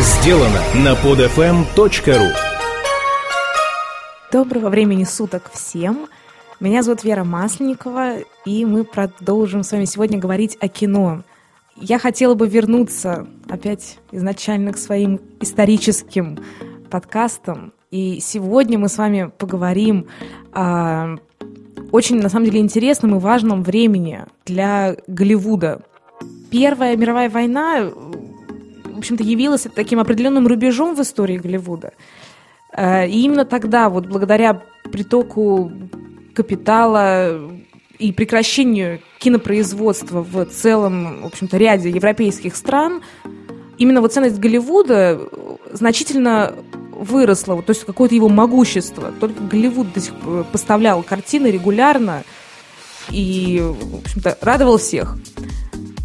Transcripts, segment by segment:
сделано на podfm.ru Доброго времени суток всем! Меня зовут Вера Масленникова, и мы продолжим с вами сегодня говорить о кино. Я хотела бы вернуться опять изначально к своим историческим подкастам. И сегодня мы с вами поговорим о очень, на самом деле, интересном и важном времени для Голливуда. Первая мировая война в общем-то, явилась таким определенным рубежом в истории Голливуда. Э, и именно тогда, вот благодаря притоку капитала и прекращению кинопроизводства в целом, в общем-то, ряде европейских стран, именно вот ценность Голливуда значительно выросла, то есть какое-то его могущество. Только Голливуд до сих пор поставлял картины регулярно и, в общем-то, радовал всех.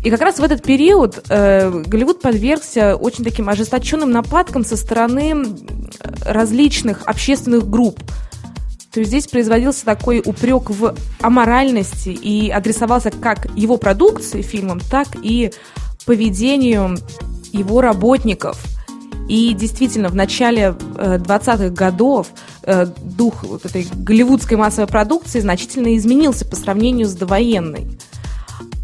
И как раз в этот период э, Голливуд подвергся очень таким ожесточенным нападкам со стороны различных общественных групп. То есть здесь производился такой упрек в аморальности и адресовался как его продукции фильмом, так и поведению его работников. И действительно, в начале э, 20-х годов э, дух вот этой голливудской массовой продукции значительно изменился по сравнению с довоенной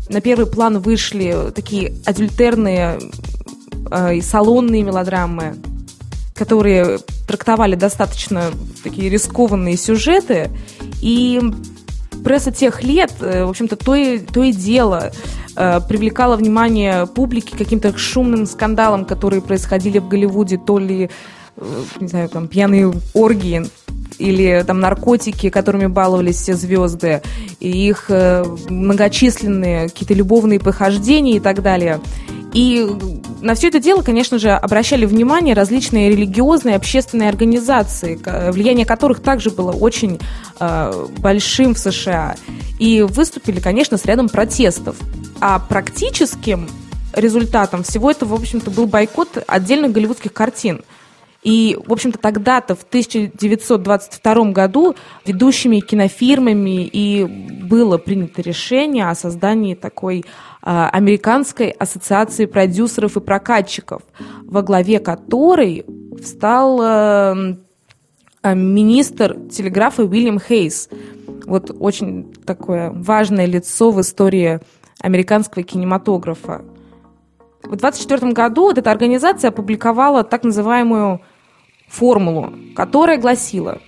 на первый план вышли такие адюльтерные э, и салонные мелодрамы, которые трактовали достаточно такие рискованные сюжеты. И пресса тех лет, э, в общем-то, то и, то и дело э, привлекала внимание публики каким-то шумным скандалам, которые происходили в Голливуде, то ли, э, не знаю, там, пьяные оргии, или там наркотики, которыми баловались все звезды, и их э, многочисленные какие-то любовные похождения и так далее. И на все это дело, конечно же, обращали внимание различные религиозные общественные организации, влияние которых также было очень э, большим в США. И выступили, конечно, с рядом протестов. А практическим результатом всего этого, в общем-то, был бойкот отдельных голливудских картин – и, в общем-то, тогда-то, в 1922 году, ведущими кинофирмами и было принято решение о создании такой а, американской ассоциации продюсеров и прокатчиков, во главе которой встал а, а, министр телеграфа Уильям Хейс. Вот очень такое важное лицо в истории американского кинематографа. В 1924 году вот эта организация опубликовала так называемую формулу, которая гласила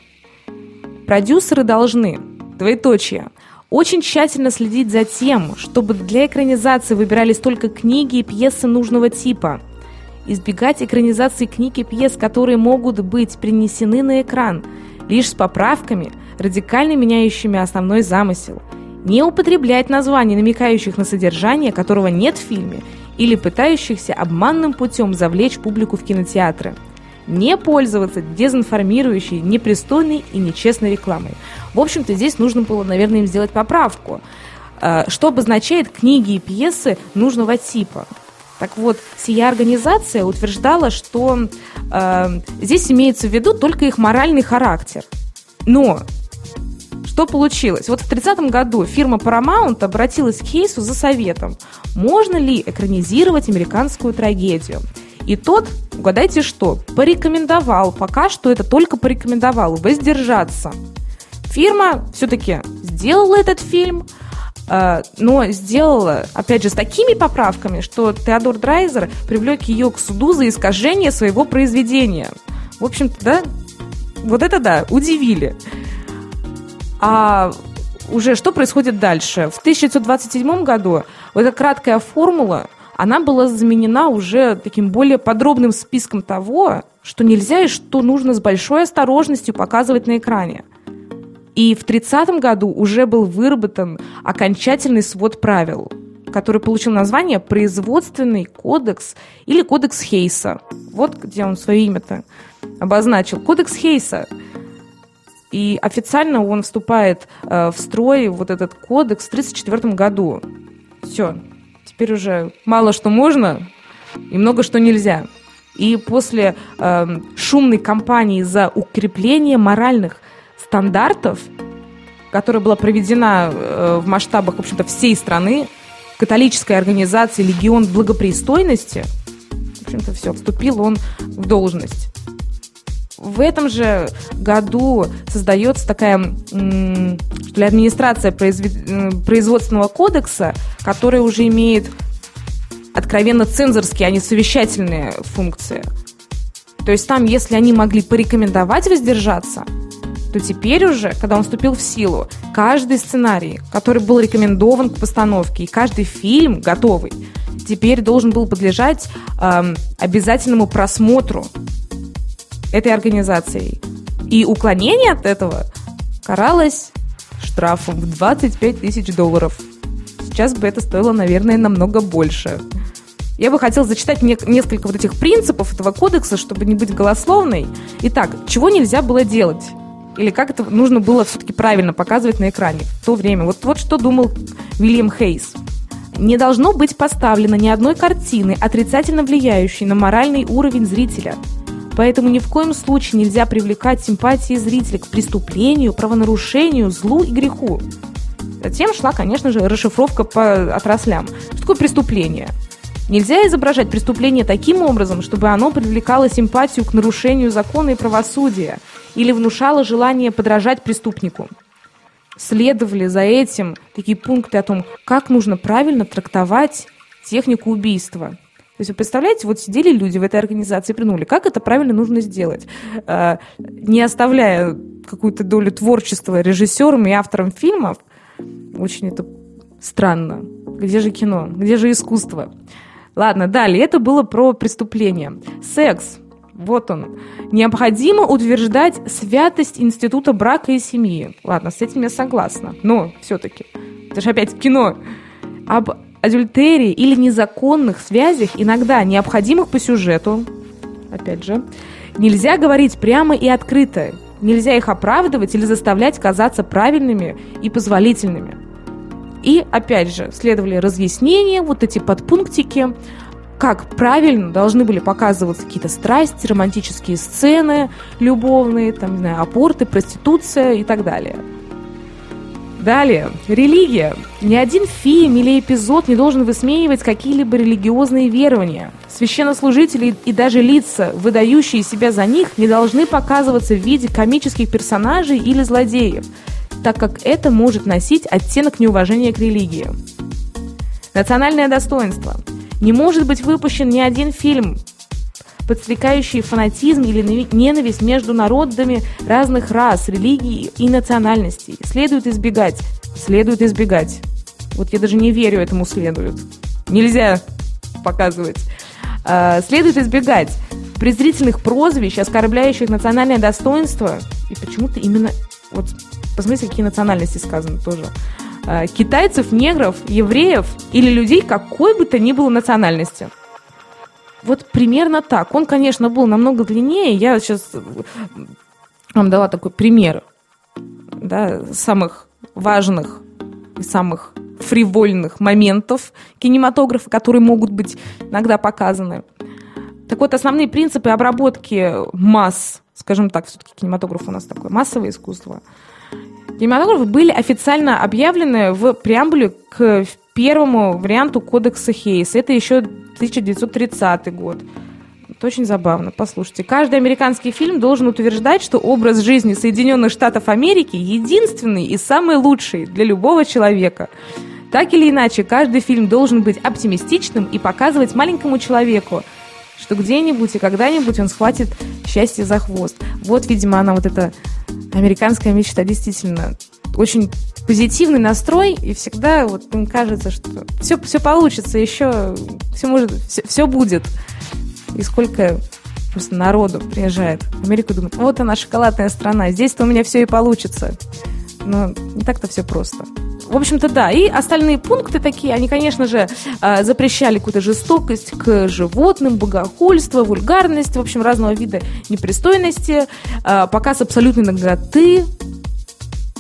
«Продюсеры должны, двоеточие, очень тщательно следить за тем, чтобы для экранизации выбирались только книги и пьесы нужного типа, избегать экранизации книг и пьес, которые могут быть принесены на экран, лишь с поправками, радикально меняющими основной замысел, не употреблять названий, намекающих на содержание, которого нет в фильме, или пытающихся обманным путем завлечь публику в кинотеатры – не пользоваться дезинформирующей, непристойной и нечестной рекламой. В общем-то, здесь нужно было, наверное, им сделать поправку. Э, что обозначает книги и пьесы нужного типа? Так вот, сия организация утверждала, что э, здесь имеется в виду только их моральный характер. Но что получилось? Вот в 30 году фирма Paramount обратилась к Хейсу за советом, можно ли экранизировать американскую трагедию. И тот, угадайте что, порекомендовал, пока что это только порекомендовал, воздержаться. Фирма все-таки сделала этот фильм, э, но сделала, опять же, с такими поправками, что Теодор Драйзер привлек ее к суду за искажение своего произведения. В общем-то, да, вот это да, удивили. А уже что происходит дальше? В 1927 году вот эта краткая формула – она была заменена уже таким более подробным списком того, что нельзя и что нужно с большой осторожностью показывать на экране. И в 30 году уже был выработан окончательный свод правил, который получил название «Производственный кодекс» или «Кодекс Хейса». Вот где он свое имя-то обозначил. Кодекс Хейса. И официально он вступает э, в строй, вот этот кодекс, в 1934 году. Все, теперь уже мало что можно и много что нельзя. И после э, шумной кампании за укрепление моральных стандартов, которая была проведена э, в масштабах, в общем-то, всей страны, католической организации «Легион благопристойности», общем-то, все, вступил он в должность. В этом же году создается такая что ли, администрация производственного кодекса, которая уже имеет откровенно цензорские, а не совещательные функции. То есть там, если они могли порекомендовать воздержаться, то теперь уже, когда он вступил в силу, каждый сценарий, который был рекомендован к постановке, и каждый фильм готовый, теперь должен был подлежать э, обязательному просмотру этой организацией. И уклонение от этого каралось штрафом в 25 тысяч долларов. Сейчас бы это стоило, наверное, намного больше. Я бы хотела зачитать не, несколько вот этих принципов этого кодекса, чтобы не быть голословной. Итак, чего нельзя было делать? Или как это нужно было все-таки правильно показывать на экране в то время? Вот, вот что думал Вильям Хейс. Не должно быть поставлено ни одной картины, отрицательно влияющей на моральный уровень зрителя – Поэтому ни в коем случае нельзя привлекать симпатии зрителя к преступлению, правонарушению, злу и греху. Затем шла, конечно же, расшифровка по отраслям. Что такое преступление? Нельзя изображать преступление таким образом, чтобы оно привлекало симпатию к нарушению закона и правосудия или внушало желание подражать преступнику. Следовали за этим такие пункты о том, как нужно правильно трактовать технику убийства – то есть вы представляете, вот сидели люди в этой организации и придумали, как это правильно нужно сделать, а, не оставляя какую-то долю творчества режиссерам и авторам фильмов. Очень это странно. Где же кино? Где же искусство? Ладно, далее. Это было про преступление. Секс. Вот он. Необходимо утверждать святость института брака и семьи. Ладно, с этим я согласна. Но все-таки. Это же опять кино. Об адюльтерии или незаконных связях, иногда необходимых по сюжету, опять же, нельзя говорить прямо и открыто. Нельзя их оправдывать или заставлять казаться правильными и позволительными. И, опять же, следовали разъяснения, вот эти подпунктики, как правильно должны были показываться какие-то страсти, романтические сцены любовные, там, не знаю, апорты, проституция и так далее. Далее. Религия. Ни один фильм или эпизод не должен высмеивать какие-либо религиозные верования. Священнослужители и даже лица, выдающие себя за них, не должны показываться в виде комических персонажей или злодеев, так как это может носить оттенок неуважения к религии. Национальное достоинство. Не может быть выпущен ни один фильм, подстрекающие фанатизм или ненависть между народами разных рас, религий и национальностей. Следует избегать. Следует избегать. Вот я даже не верю этому следует. Нельзя показывать. А, следует избегать презрительных прозвищ, оскорбляющих национальное достоинство. И почему-то именно... Вот посмотрите, какие национальности сказаны тоже. А, китайцев, негров, евреев или людей какой бы то ни было национальности. Вот примерно так. Он, конечно, был намного длиннее. Я сейчас э, вам дала такой пример да, самых важных и самых фривольных моментов кинематографа, которые могут быть иногда показаны. Так вот, основные принципы обработки масс, скажем так, все-таки кинематограф у нас такое массовое искусство, кинематографы были официально объявлены в преамбуле к первому варианту кодекса Хейс. Это еще 1930 год. Это очень забавно. Послушайте, каждый американский фильм должен утверждать, что образ жизни Соединенных Штатов Америки единственный и самый лучший для любого человека. Так или иначе, каждый фильм должен быть оптимистичным и показывать маленькому человеку, что где-нибудь и когда-нибудь он схватит счастье за хвост. Вот, видимо, она вот эта американская мечта действительно очень позитивный настрой, и всегда вот им кажется, что все, все получится, еще все может, все, все будет. И сколько просто народу приезжает в Америку, думает, вот она шоколадная страна, здесь-то у меня все и получится. Но не так-то все просто. В общем-то, да. И остальные пункты такие, они, конечно же, а, запрещали какую-то жестокость к животным, богохульство, вульгарность, в общем, разного вида непристойности, а, показ абсолютной наготы,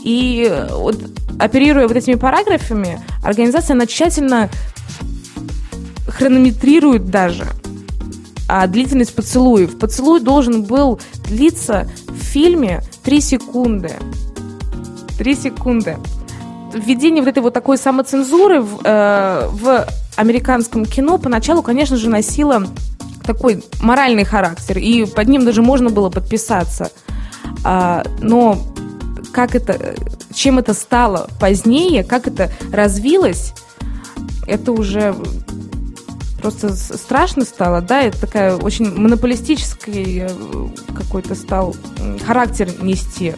и вот оперируя вот этими параграфами, организация, она тщательно хронометрирует даже а длительность поцелуев. Поцелуй должен был длиться в фильме 3 секунды. 3 секунды. Введение вот этой вот такой самоцензуры в, э, в американском кино поначалу, конечно же, носило такой моральный характер, и под ним даже можно было подписаться. А, но как это, чем это стало позднее, как это развилось, это уже просто страшно стало, да, это такая очень монополистический э, какой-то стал характер нести.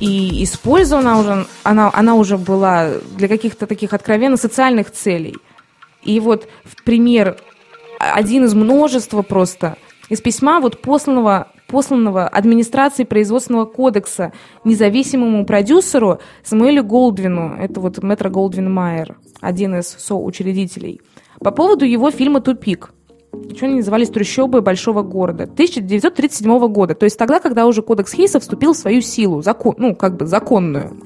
И использована уже, она, она уже была для каких-то таких откровенно социальных целей. И вот пример, один из множества просто, из письма вот посланного, посланного администрации производственного кодекса независимому продюсеру Самуэлю Голдвину, это вот Метро Голдвин Майер, один из соучредителей – по поводу его фильма «Тупик». Еще они назывались «Трущобы большого города» 1937 года. То есть тогда, когда уже кодекс Хейса вступил в свою силу, закон, ну, как бы законную.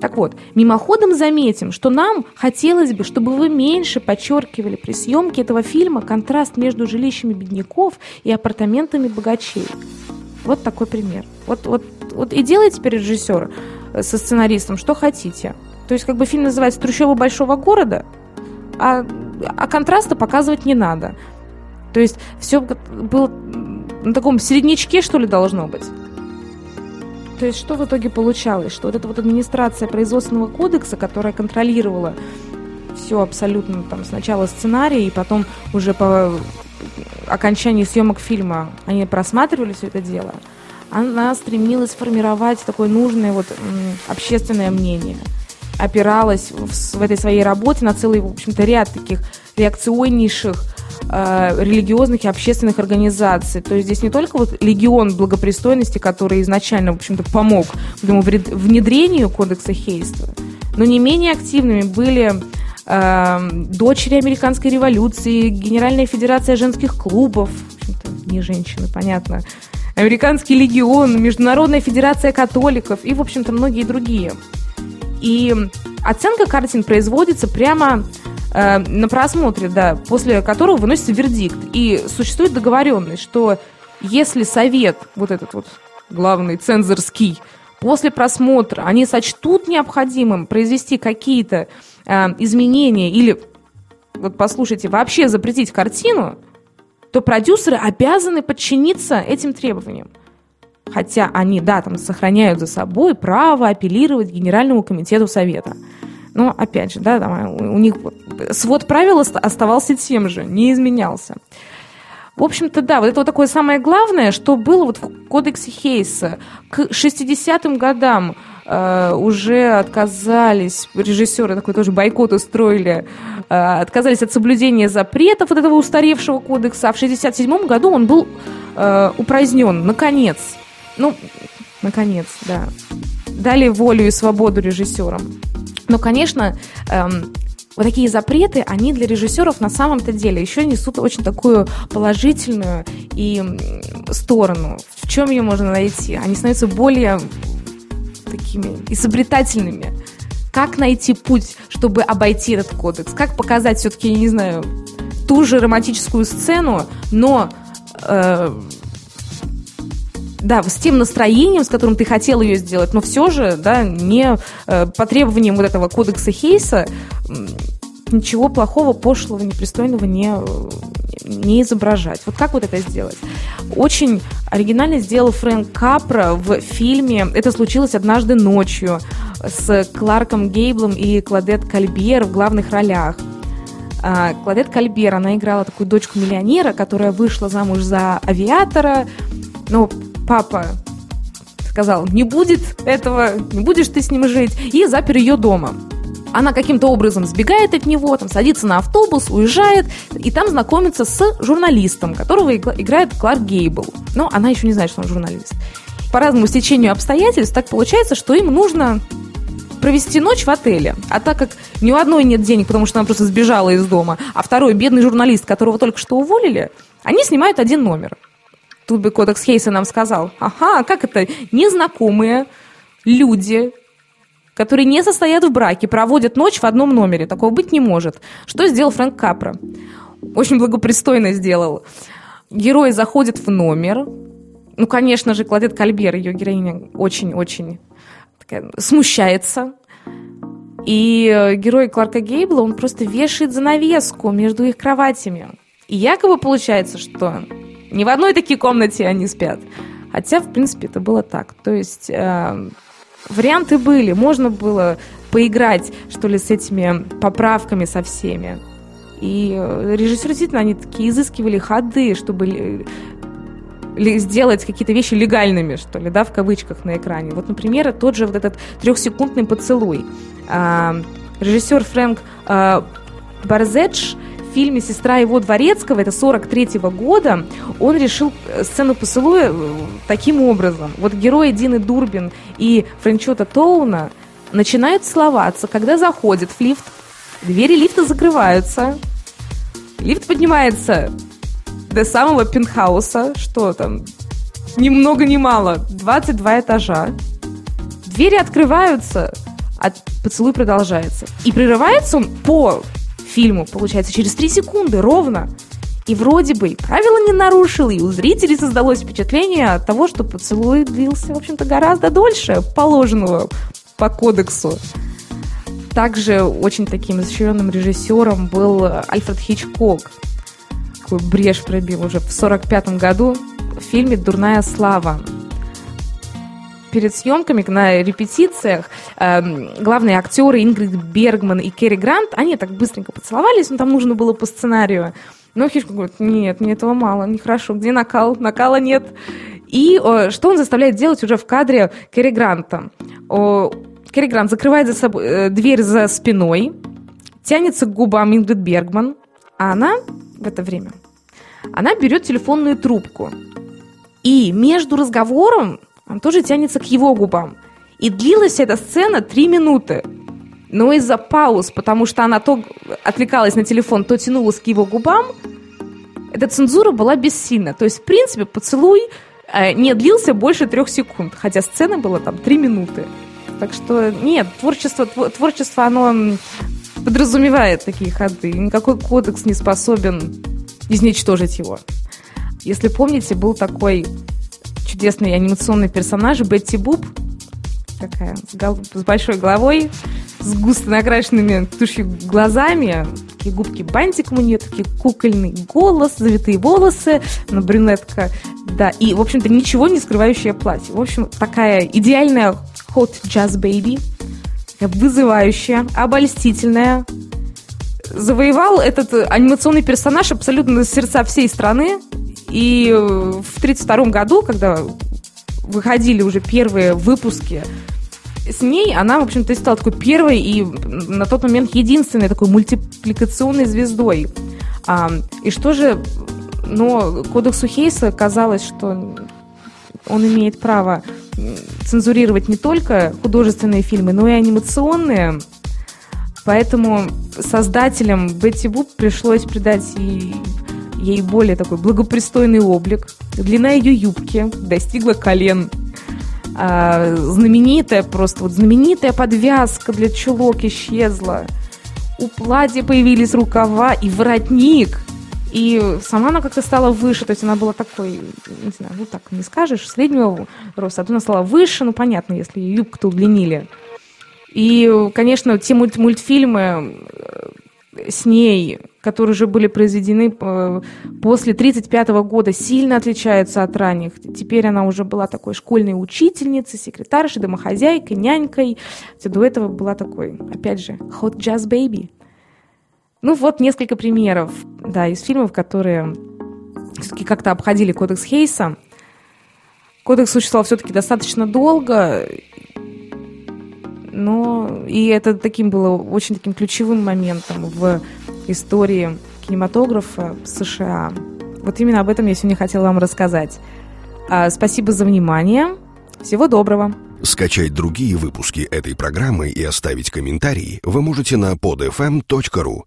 Так вот, мимоходом заметим, что нам хотелось бы, чтобы вы меньше подчеркивали при съемке этого фильма контраст между жилищами бедняков и апартаментами богачей. Вот такой пример. Вот, вот, вот и делайте теперь режиссер э, со сценаристом, что хотите. То есть, как бы фильм называется «Трущобы большого города», а а контраста показывать не надо. То есть все было на таком середнячке, что ли, должно быть. То есть что в итоге получалось? Что вот эта вот администрация производственного кодекса, которая контролировала все абсолютно там сначала сценарий, и потом уже по окончании съемок фильма они просматривали все это дело, она стремилась формировать такое нужное вот общественное мнение – опиралась в, в этой своей работе на целый, в общем-то, ряд таких реакционнейших э, религиозных и общественных организаций. То есть здесь не только вот легион благопристойности, который изначально, в общем-то, помог этому внедрению кодекса Хейства, но не менее активными были э, дочери американской революции, Генеральная федерация женских клубов, не женщины, понятно, Американский легион, Международная федерация католиков и, в общем-то, многие другие. И оценка картин производится прямо э, на просмотре, да, после которого выносится вердикт. И существует договоренность, что если совет, вот этот вот главный цензорский, после просмотра они сочтут необходимым произвести какие-то э, изменения или, вот послушайте, вообще запретить картину, то продюсеры обязаны подчиниться этим требованиям. Хотя они, да, там сохраняют за собой право апеллировать Генеральному комитету Совета. Но, опять же, да, там, у них свод правил оставался тем же, не изменялся. В общем-то, да, вот это вот такое самое главное, что было вот в кодексе Хейса. К 60-м годам э, уже отказались, режиссеры такой тоже бойкот устроили, э, отказались от соблюдения запретов вот этого устаревшего кодекса, а в 67-м году он был э, упразднен, наконец. Ну, наконец, да. Дали волю и свободу режиссерам. Но, конечно, эм, вот такие запреты, они для режиссеров на самом-то деле еще несут очень такую положительную и сторону. В чем ее можно найти? Они становятся более такими изобретательными. Как найти путь, чтобы обойти этот кодекс? Как показать все-таки, я не знаю, ту же романтическую сцену, но э, да, с тем настроением, с которым ты хотел ее сделать, но все же, да, не э, по требованиям вот этого кодекса Хейса ничего плохого, пошлого, непристойного не, не изображать. Вот как вот это сделать? Очень оригинально сделал Фрэнк Капра в фильме «Это случилось однажды ночью» с Кларком Гейблом и Кладет Кальбьер в главных ролях. А, Кладет Кальбер, она играла такую дочку миллионера, которая вышла замуж за авиатора, но папа сказал, не будет этого, не будешь ты с ним жить, и запер ее дома. Она каким-то образом сбегает от него, там, садится на автобус, уезжает, и там знакомится с журналистом, которого играет Кларк Гейбл. Но она еще не знает, что он журналист. По разному стечению обстоятельств так получается, что им нужно провести ночь в отеле. А так как ни у одной нет денег, потому что она просто сбежала из дома, а второй бедный журналист, которого только что уволили, они снимают один номер – тут бы кодекс Хейса нам сказал, ага, как это, незнакомые люди, которые не состоят в браке, проводят ночь в одном номере. Такого быть не может. Что сделал Фрэнк Капра? Очень благопристойно сделал. Герой заходит в номер. Ну, конечно же, Кладет Кальбер, ее героиня, очень-очень смущается. И герой Кларка Гейбла, он просто вешает занавеску между их кроватями. И якобы получается, что ни в одной такой комнате они спят. Хотя, в принципе, это было так. То есть э, варианты были. Можно было поиграть, что ли, с этими поправками со всеми. И э, режиссеры действительно, они такие изыскивали ходы, чтобы сделать какие-то вещи легальными, что ли, да, в кавычках на экране. Вот, например, тот же вот этот трехсекундный поцелуй. А, режиссер Фрэнк а, Барзедж в фильме «Сестра его дворецкого», это 43 -го года, он решил э, сцену поцелуя э, таким образом. Вот герои Дины Дурбин и Френчота Тоуна начинают целоваться, когда заходят в лифт, двери лифта закрываются, лифт поднимается до самого пентхауса, что там, ни много ни мало, 22 этажа. Двери открываются, а поцелуй продолжается. И прерывается он по фильму, получается, через 3 секунды ровно. И вроде бы правила не нарушил, и у зрителей создалось впечатление от того, что поцелуй длился, в общем-то, гораздо дольше положенного по кодексу. Также очень таким изощренным режиссером был Альфред Хичкок такую брешь пробил уже в сорок пятом году в фильме «Дурная слава». Перед съемками на репетициях э, главные актеры Ингрид Бергман и Керри Грант, они так быстренько поцеловались, но там нужно было по сценарию. Но Хичкок говорит, нет, мне этого мало, нехорошо, где накал? Накала нет. И о, что он заставляет делать уже в кадре Керри Гранта? О, Керри Грант закрывает за собой э, дверь за спиной, тянется к губам Ингрид Бергман, а она в это время, она берет телефонную трубку. И между разговором он тоже тянется к его губам. И длилась эта сцена три минуты. Но из-за пауз, потому что она то отвлекалась на телефон, то тянулась к его губам, эта цензура была бессильна. То есть, в принципе, поцелуй э, не длился больше трех секунд, хотя сцена была там три минуты. Так что нет, творчество, творчество, оно подразумевает такие ходы. Никакой кодекс не способен изничтожить его. Если помните, был такой чудесный анимационный персонаж Бетти Буб, такая с, гол- с большой головой, с густо накрашенными тушью глазами, такие губки бантиком у нее, такие кукольный голос, завитые волосы, на брюнетка, да, и, в общем-то, ничего не скрывающее платье. В общем, такая идеальная hot jazz baby, вызывающая, обольстительная, завоевал этот анимационный персонаж абсолютно сердца всей страны. И в 1932 году, когда выходили уже первые выпуски с ней, она, в общем-то, стала такой первой и на тот момент единственной такой мультипликационной звездой. А, и что же, но кодексу Хейса казалось, что он имеет право цензурировать не только художественные фильмы, но и анимационные. Поэтому создателям Бетти Буп пришлось придать ей, ей более такой благопристойный облик. Длина ее юбки достигла колен. А, знаменитая просто, вот знаменитая подвязка для чулок исчезла. У платья появились рукава и воротник. И сама она как-то стала выше, то есть она была такой, не знаю, ну так не скажешь, среднего роста, а то она стала выше, ну понятно, если юбку-то удлинили. И, конечно, те мульт мультфильмы э, с ней, которые уже были произведены э, после 1935 года, сильно отличаются от ранних. Теперь она уже была такой школьной учительницей, секретаршей, домохозяйкой, нянькой. До этого была такой, опять же, hot jazz baby. Ну вот несколько примеров, да, из фильмов, которые все-таки как-то обходили кодекс Хейса. Кодекс существовал все-таки достаточно долго, но и это таким было очень таким ключевым моментом в истории кинематографа США. Вот именно об этом я сегодня хотела вам рассказать. А, спасибо за внимание. Всего доброго. Скачать другие выпуски этой программы и оставить комментарии вы можете на podfm.ru.